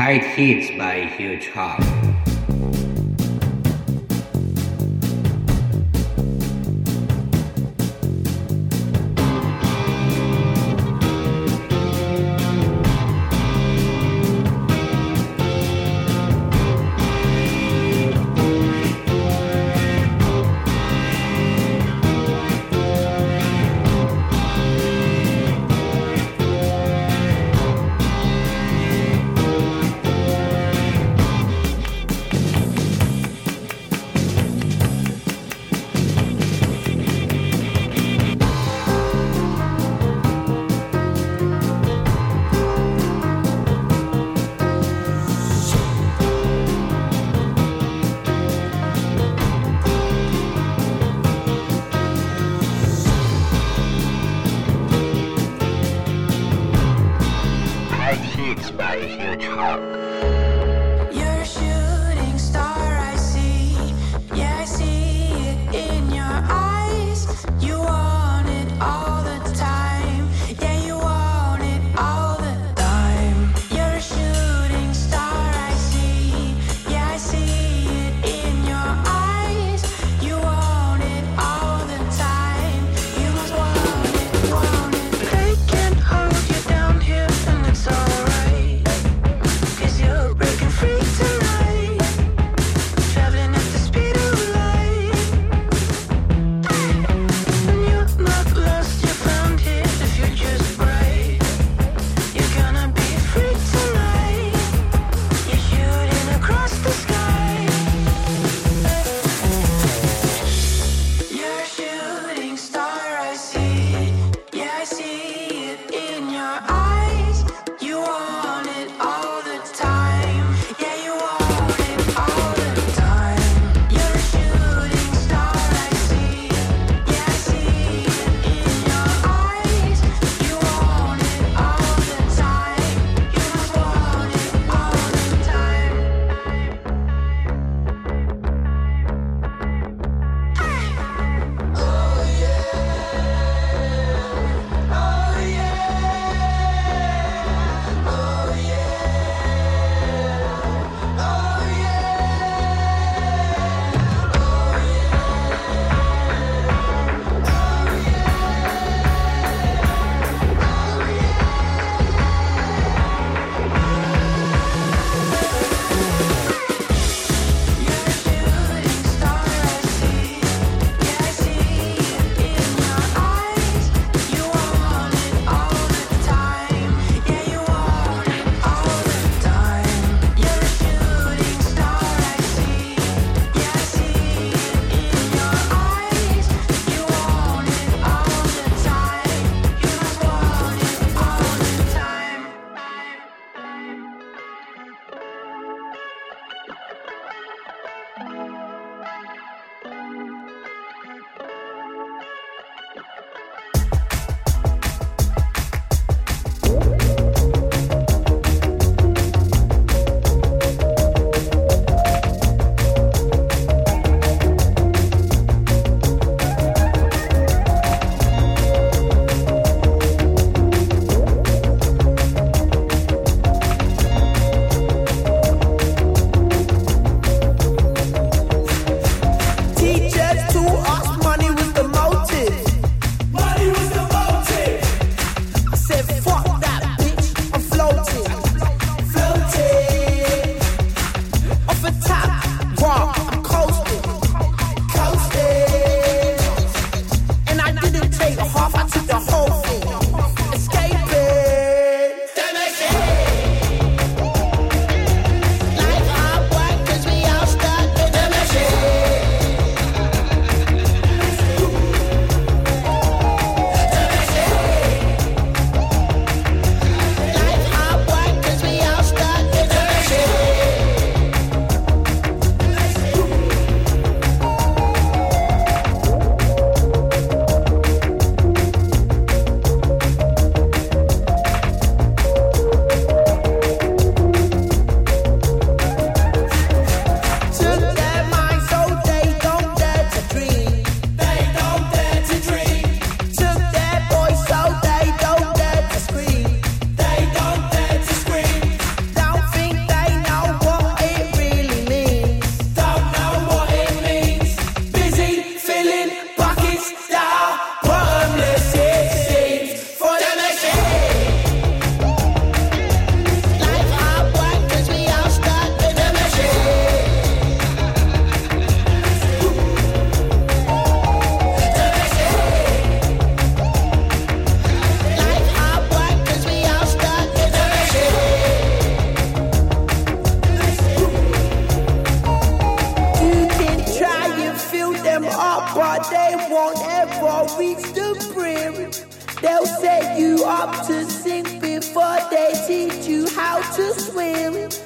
Tight Hits by Huge Hawk.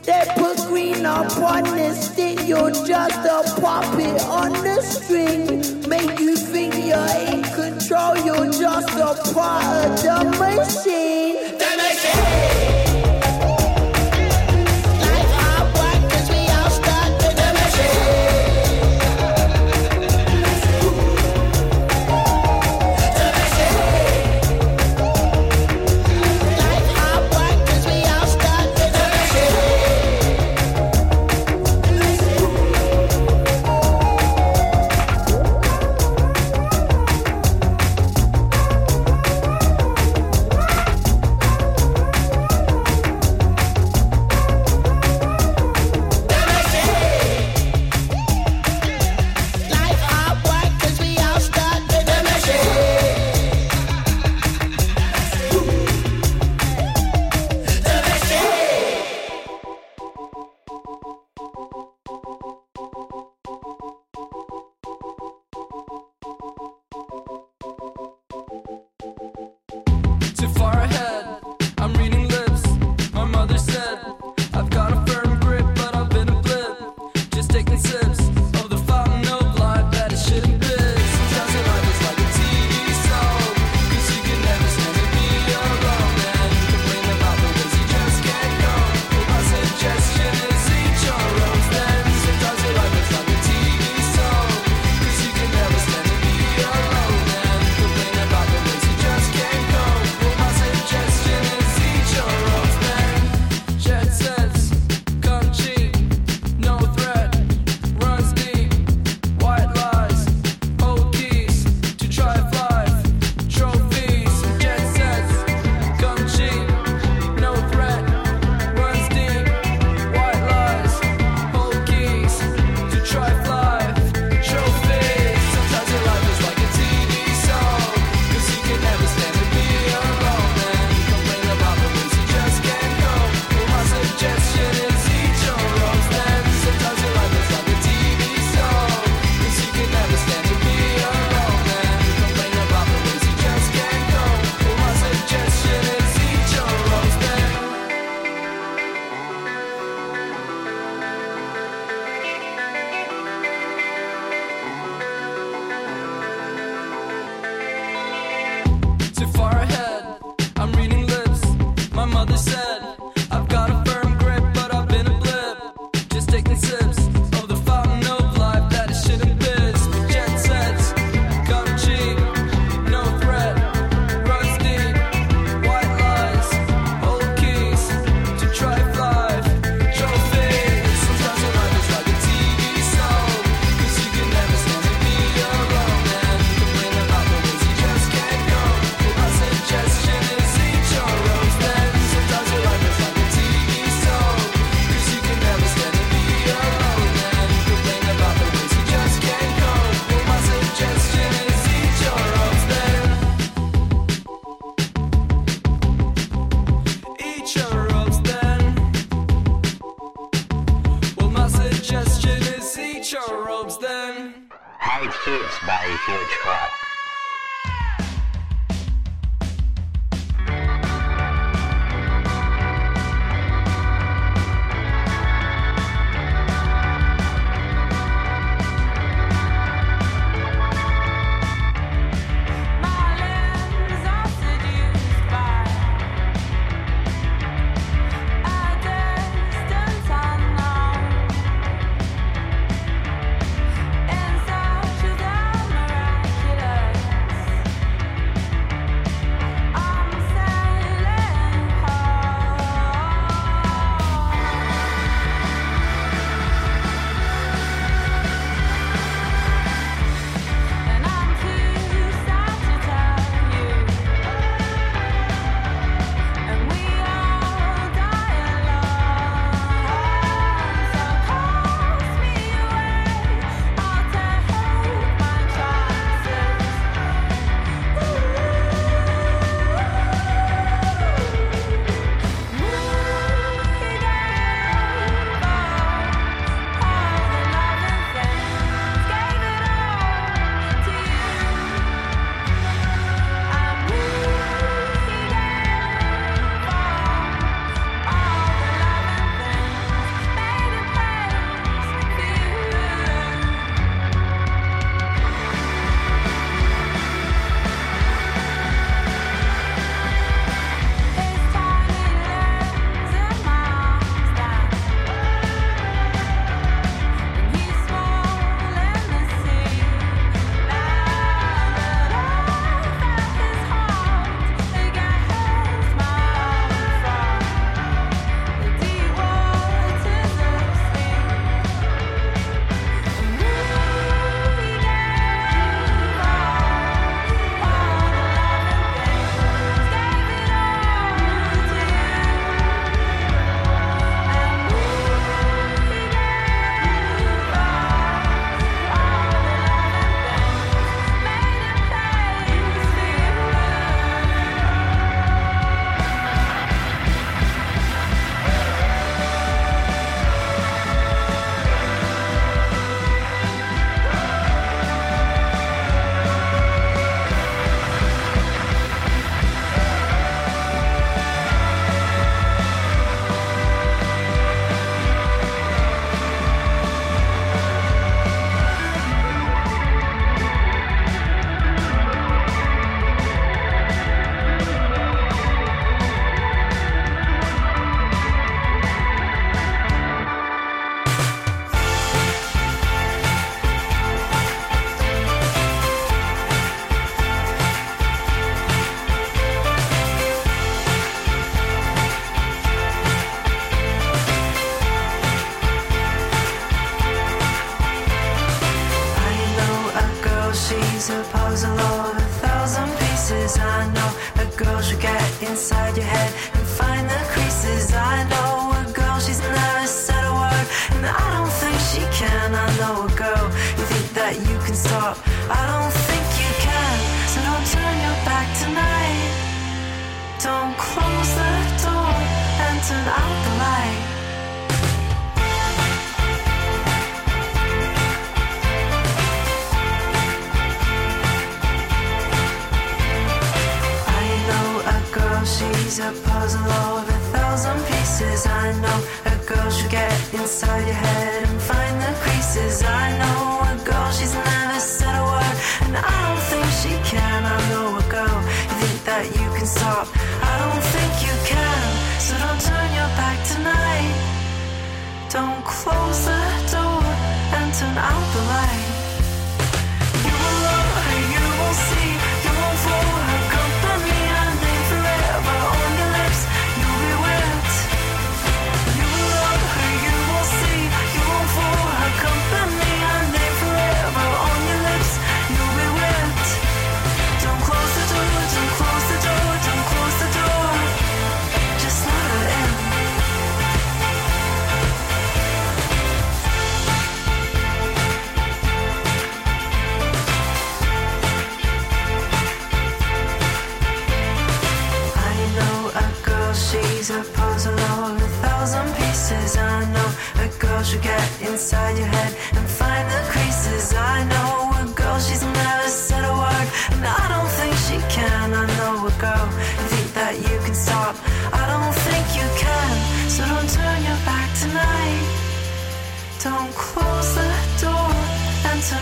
They put green upon the stick, you're just a puppet on the string. Make you think you're in control, you're just a part of the machine.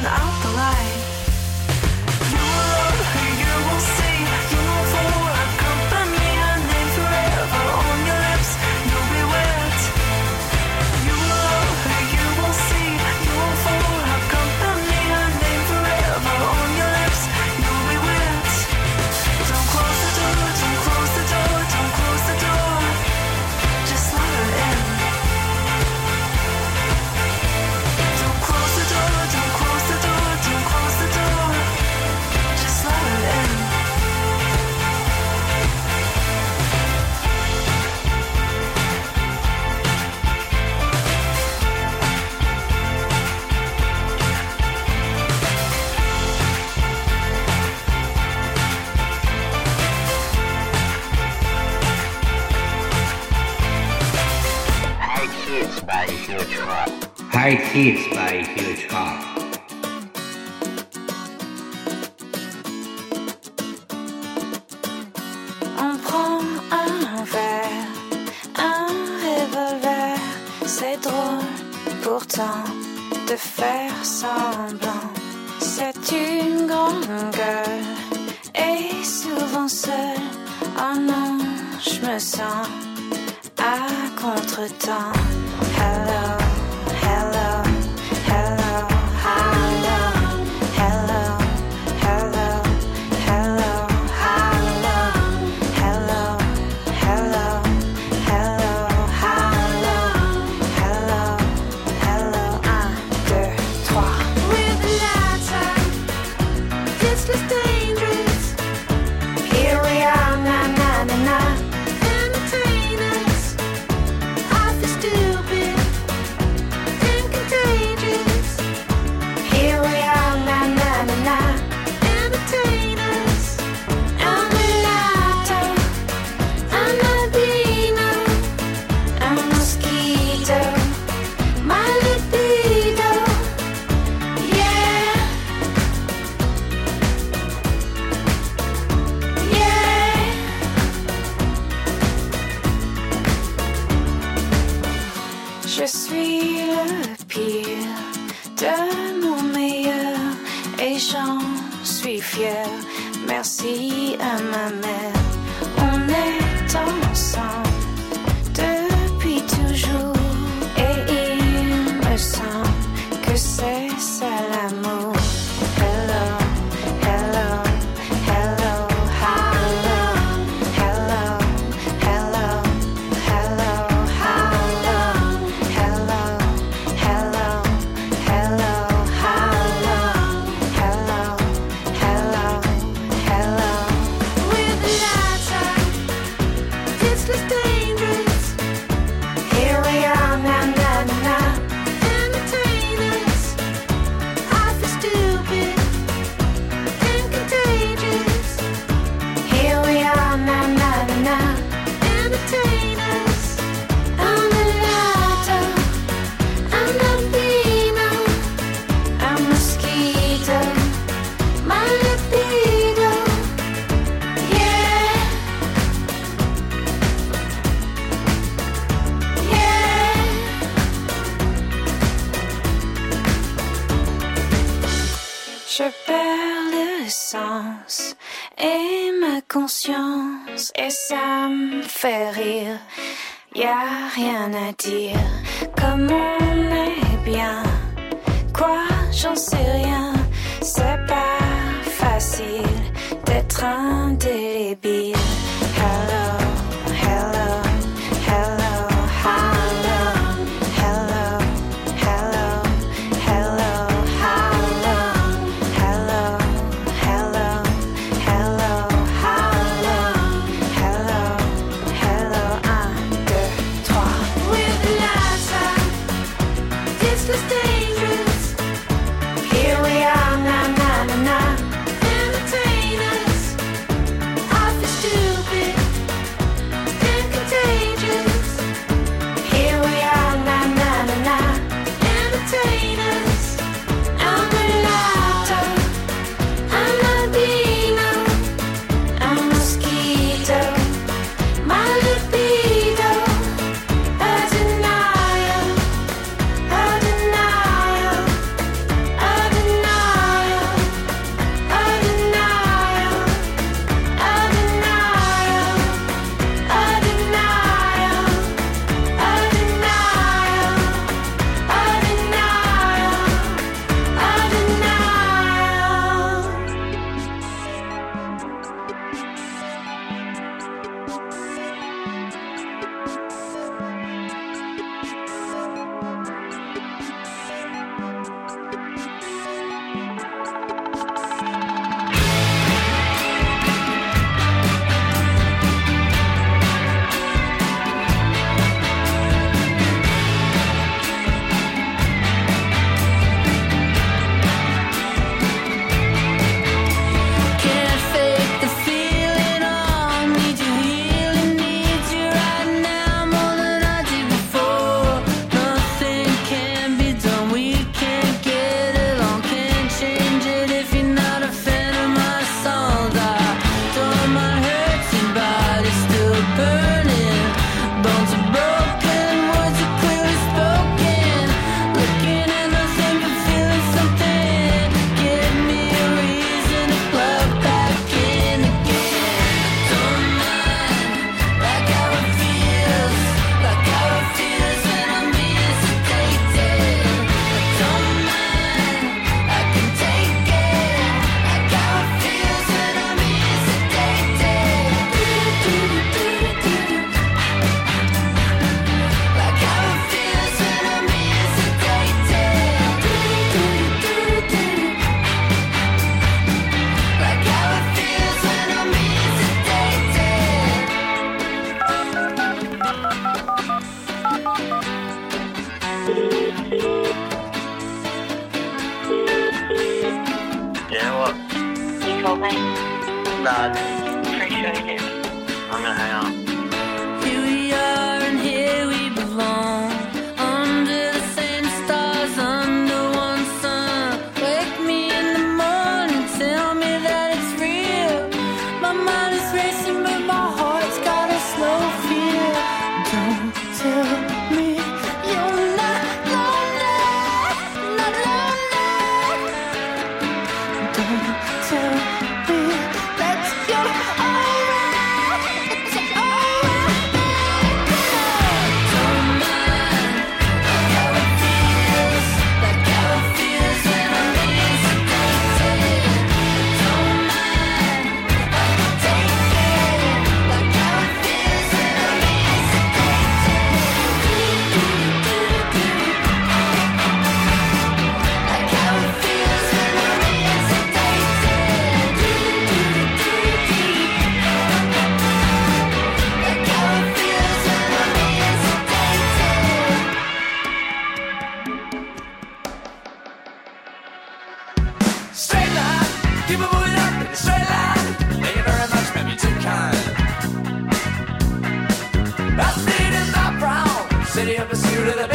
out the light. hits by Huge car. Merci à ma mère. On est ensemble. Dear. Just stay. Straight line, keep on moving up straight line. Thank you very much, you're too kind. I stayed in brown city of pursuit of the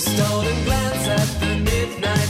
Stolen glance at the midnight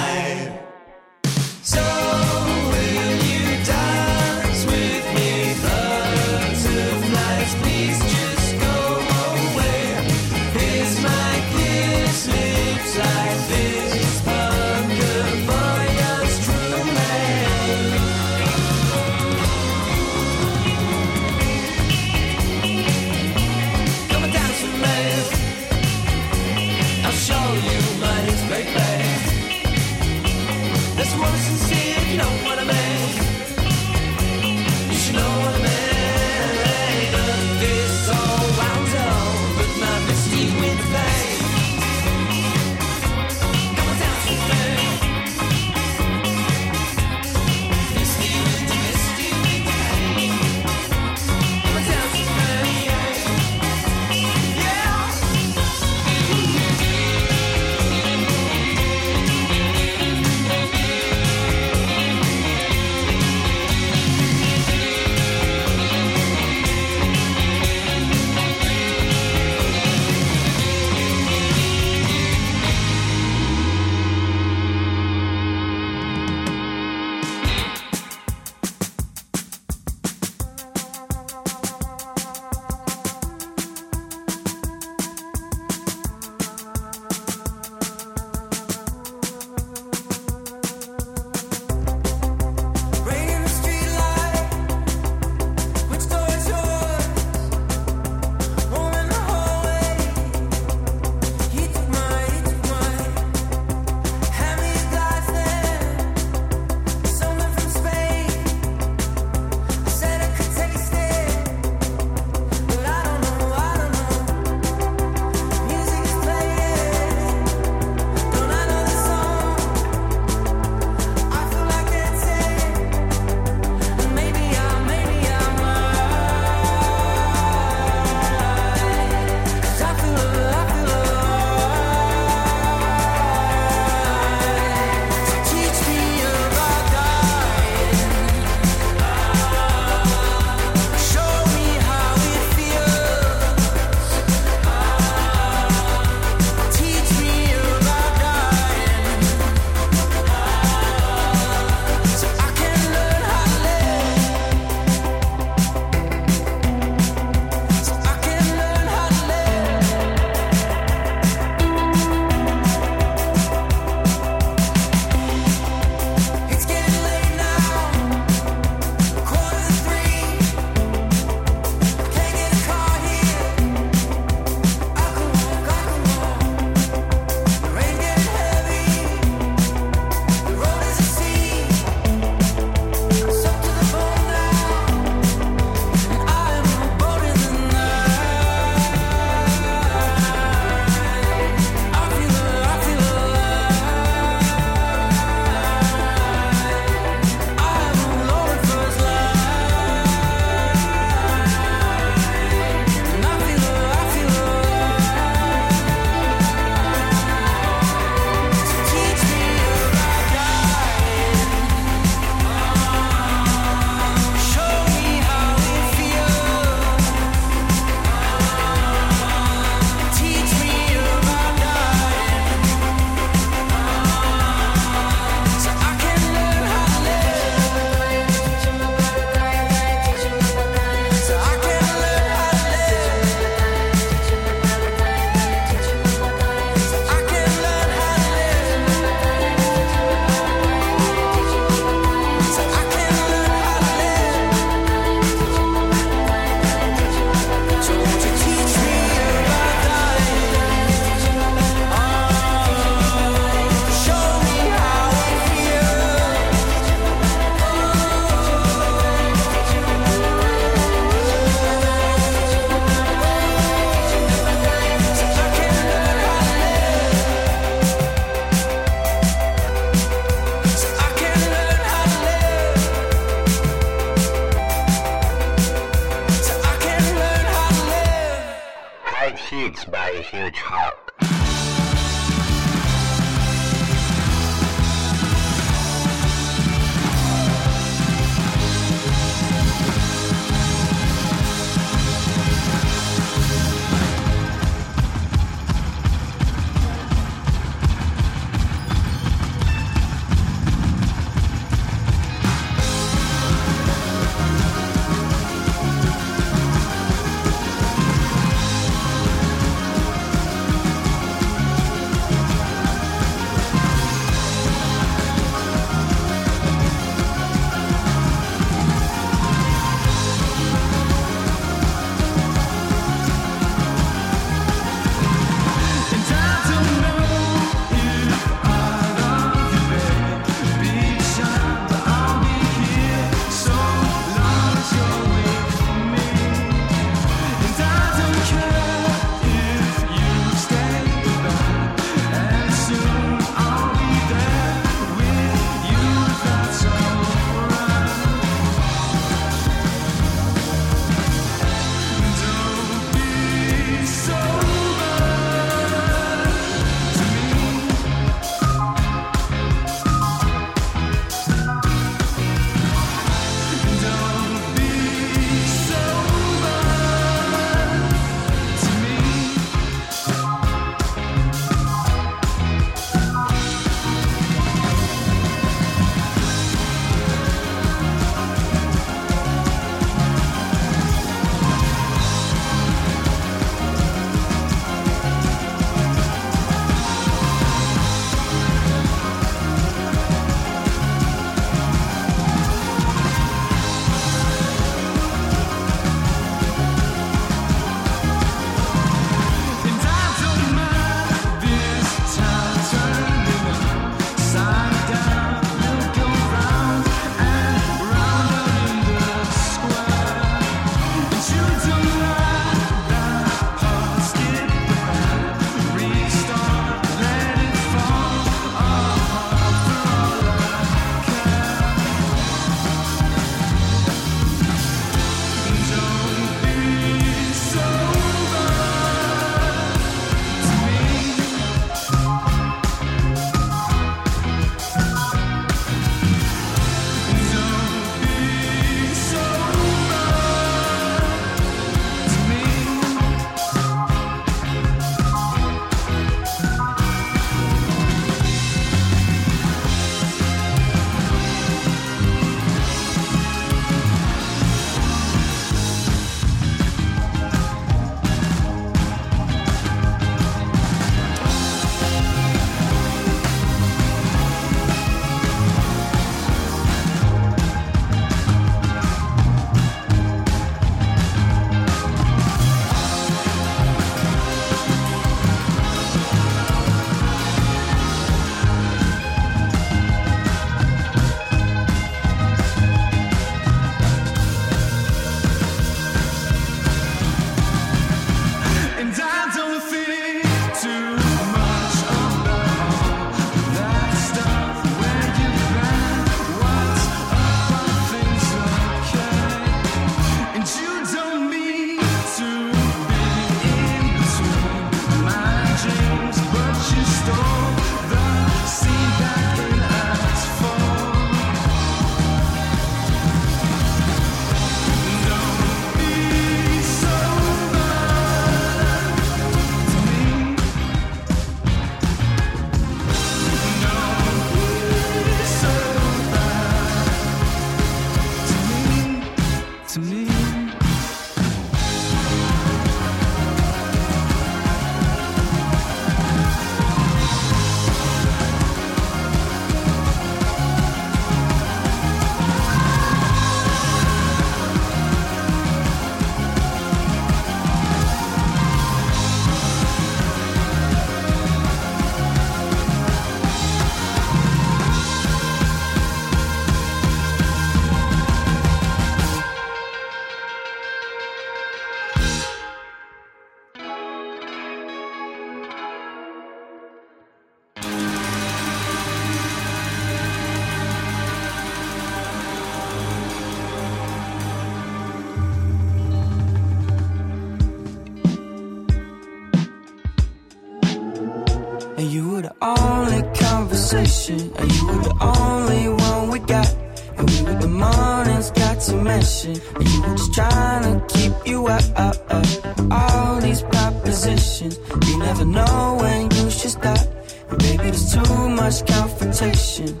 conversation, and you were the only one we got. And we were the mornings got to mention, and you were just trying to keep you up, up, up. All these propositions, you never know when you should stop. And baby, there's too much confrontation.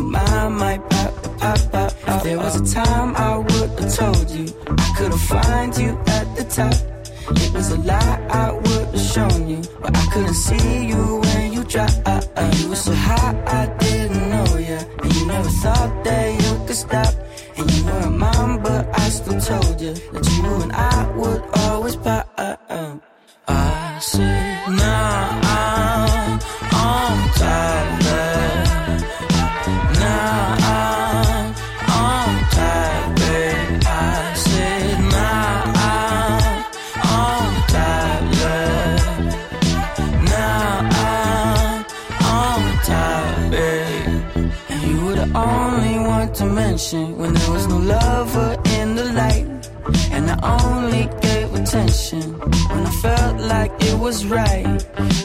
My might pop, pop, pop. If there was a time I would have told you, I could have find you at the top. It was a lie I would have shown you, but I couldn't see you when you dropped. You were so high I didn't know ya, and you never thought that you could stop. And you were a mom, but I still told you that you and I would always pop. I said, nah, I'm when there was no lover in the light. And I only gave attention when I felt like it was right.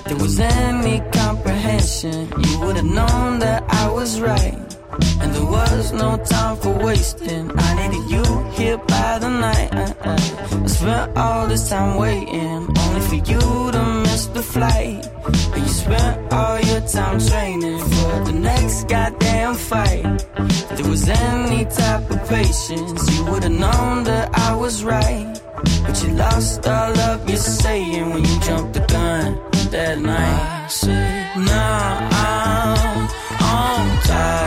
There was any comprehension, you would have known that I was right. And there was no time for wasting. I needed you here by the night. I spent all this time waiting, only for you to miss the flight. And you spent all your time training for the next goddamn fight. If there was any type of patience, you would have known that I was right. But you lost all of your saying when you jumped the gun that night. I said, nah, I'm on top,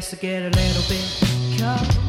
Guess I get a little bit cold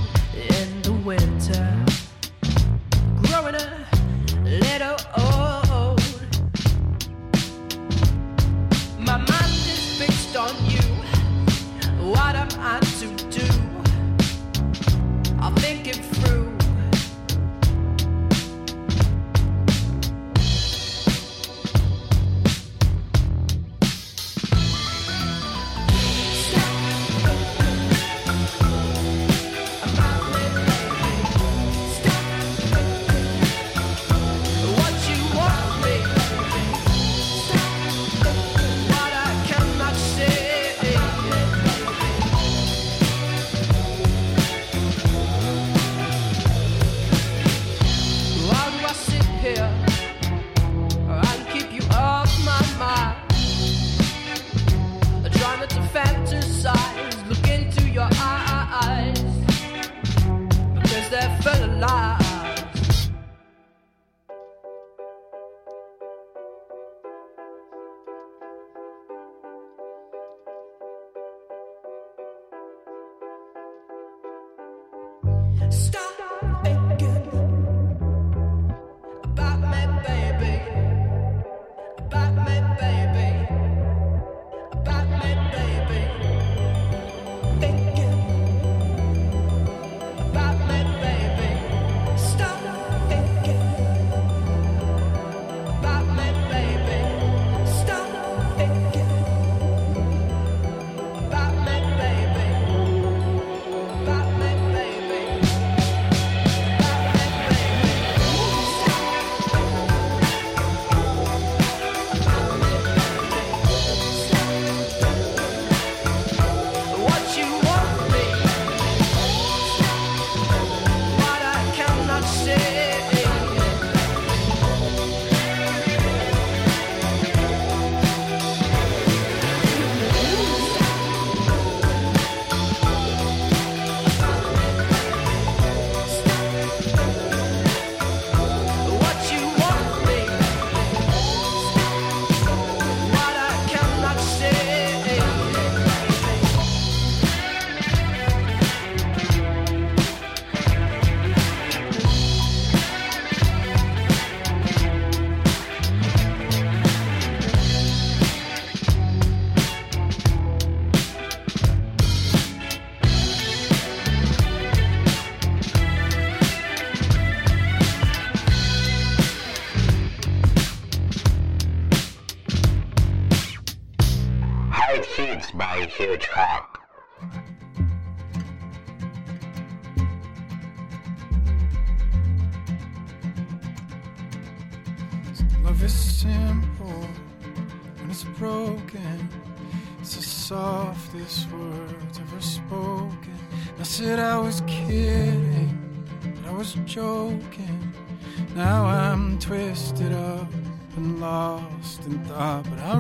Now I'm twisted up and lost in thought, but I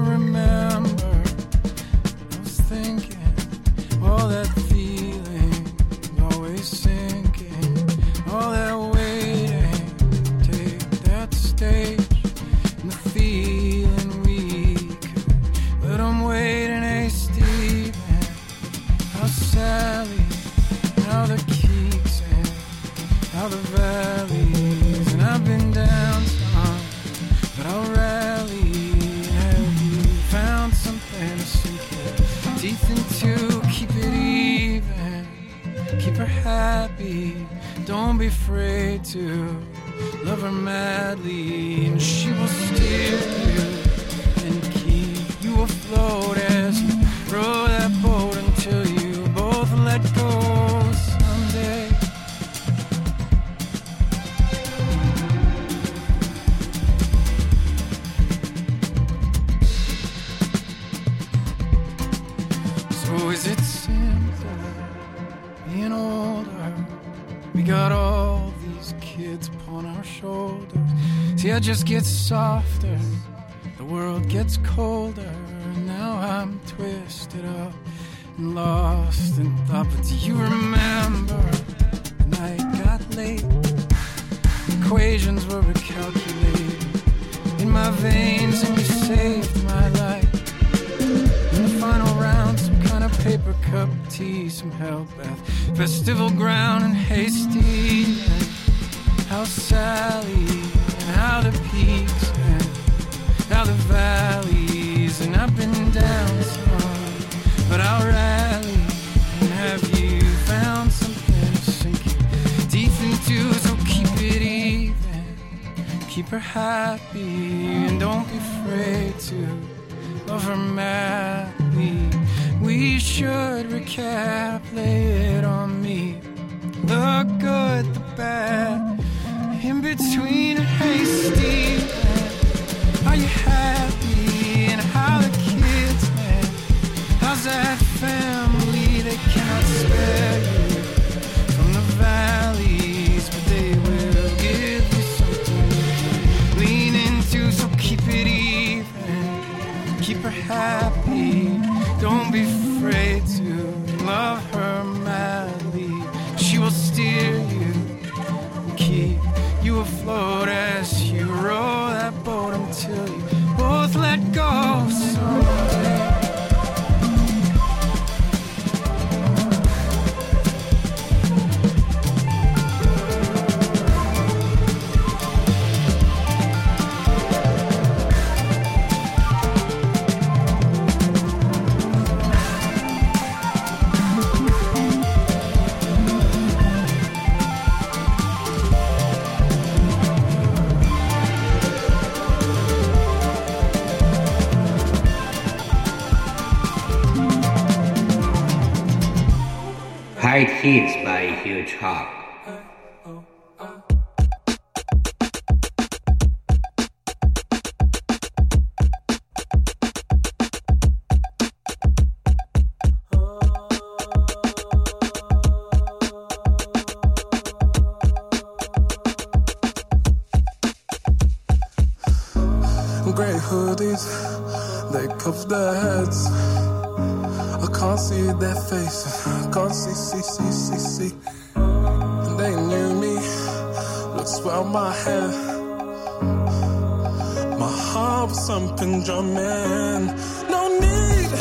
gets softer, the world gets colder. Now I'm twisted up and lost and thought, but do you remember? good recap, lay it on me. The good, the bad, in between a. Huge My heart was something drumming. No need,